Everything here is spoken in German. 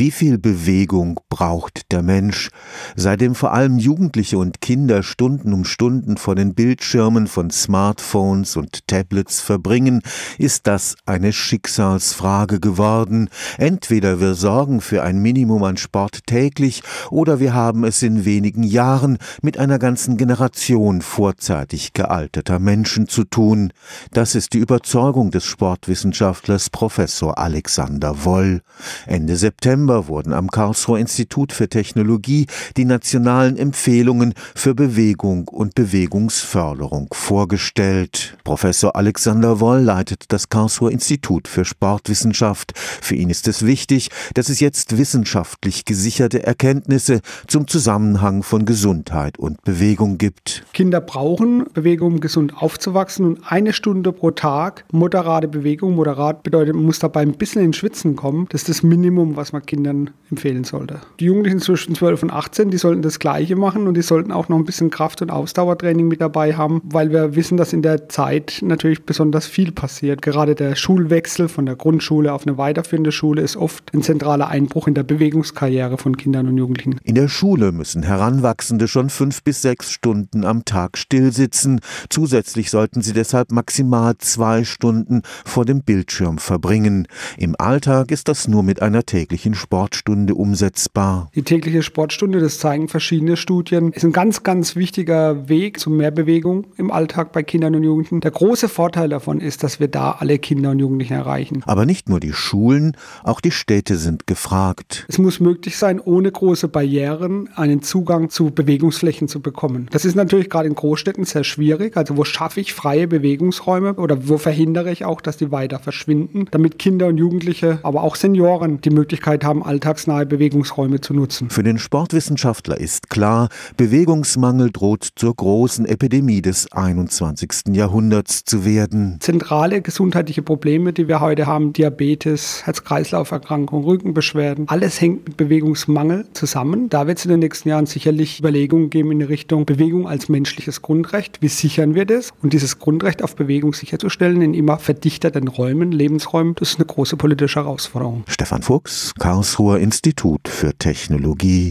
Wie viel Bewegung braucht der Mensch? Seitdem vor allem Jugendliche und Kinder Stunden um Stunden vor den Bildschirmen von Smartphones und Tablets verbringen, ist das eine Schicksalsfrage geworden. Entweder wir sorgen für ein Minimum an Sport täglich oder wir haben es in wenigen Jahren mit einer ganzen Generation vorzeitig gealterter Menschen zu tun. Das ist die Überzeugung des Sportwissenschaftlers Professor Alexander Woll. Ende September wurden am Karlsruher Institut für Technologie die nationalen Empfehlungen für Bewegung und Bewegungsförderung vorgestellt. Professor Alexander Woll leitet das Karlsruher Institut für Sportwissenschaft. Für ihn ist es wichtig, dass es jetzt wissenschaftlich gesicherte Erkenntnisse zum Zusammenhang von Gesundheit und Bewegung gibt. Kinder brauchen Bewegung, um gesund aufzuwachsen und eine Stunde pro Tag moderate Bewegung. Moderat bedeutet, man muss dabei ein bisschen in Schwitzen kommen. Das ist das Minimum, was man Kindern empfehlen sollte. Die Jugendlichen zwischen 12 und 18, die sollten das Gleiche machen und die sollten auch noch ein bisschen Kraft- und Ausdauertraining mit dabei haben, weil wir wissen, dass in der Zeit natürlich besonders viel passiert. Gerade der Schulwechsel von der Grundschule auf eine weiterführende Schule ist oft ein zentraler Einbruch in der Bewegungskarriere von Kindern und Jugendlichen. In der Schule müssen Heranwachsende schon fünf bis sechs Stunden am Tag stillsitzen. Zusätzlich sollten sie deshalb maximal zwei Stunden vor dem Bildschirm verbringen. Im Alltag ist das nur mit einer täglichen Sportstunde umsetzbar? Die tägliche Sportstunde, das zeigen verschiedene Studien, ist ein ganz, ganz wichtiger Weg zu mehr Bewegung im Alltag bei Kindern und Jugendlichen. Der große Vorteil davon ist, dass wir da alle Kinder und Jugendlichen erreichen. Aber nicht nur die Schulen, auch die Städte sind gefragt. Es muss möglich sein, ohne große Barrieren einen Zugang zu Bewegungsflächen zu bekommen. Das ist natürlich gerade in Großstädten sehr schwierig. Also wo schaffe ich freie Bewegungsräume oder wo verhindere ich auch, dass die weiter verschwinden, damit Kinder und Jugendliche, aber auch Senioren die Möglichkeit haben, haben, alltagsnahe Bewegungsräume zu nutzen. Für den Sportwissenschaftler ist klar, Bewegungsmangel droht zur großen Epidemie des 21. Jahrhunderts zu werden. Zentrale gesundheitliche Probleme, die wir heute haben, Diabetes, Herz-Kreislauf-Erkrankungen, Rückenbeschwerden, alles hängt mit Bewegungsmangel zusammen. Da wird es in den nächsten Jahren sicherlich Überlegungen geben in die Richtung Bewegung als menschliches Grundrecht. Wie sichern wir das? Und dieses Grundrecht auf Bewegung sicherzustellen in immer verdichteten Räumen, Lebensräumen, das ist eine große politische Herausforderung. Stefan Fuchs, Karl Karlsruher Institut für Technologie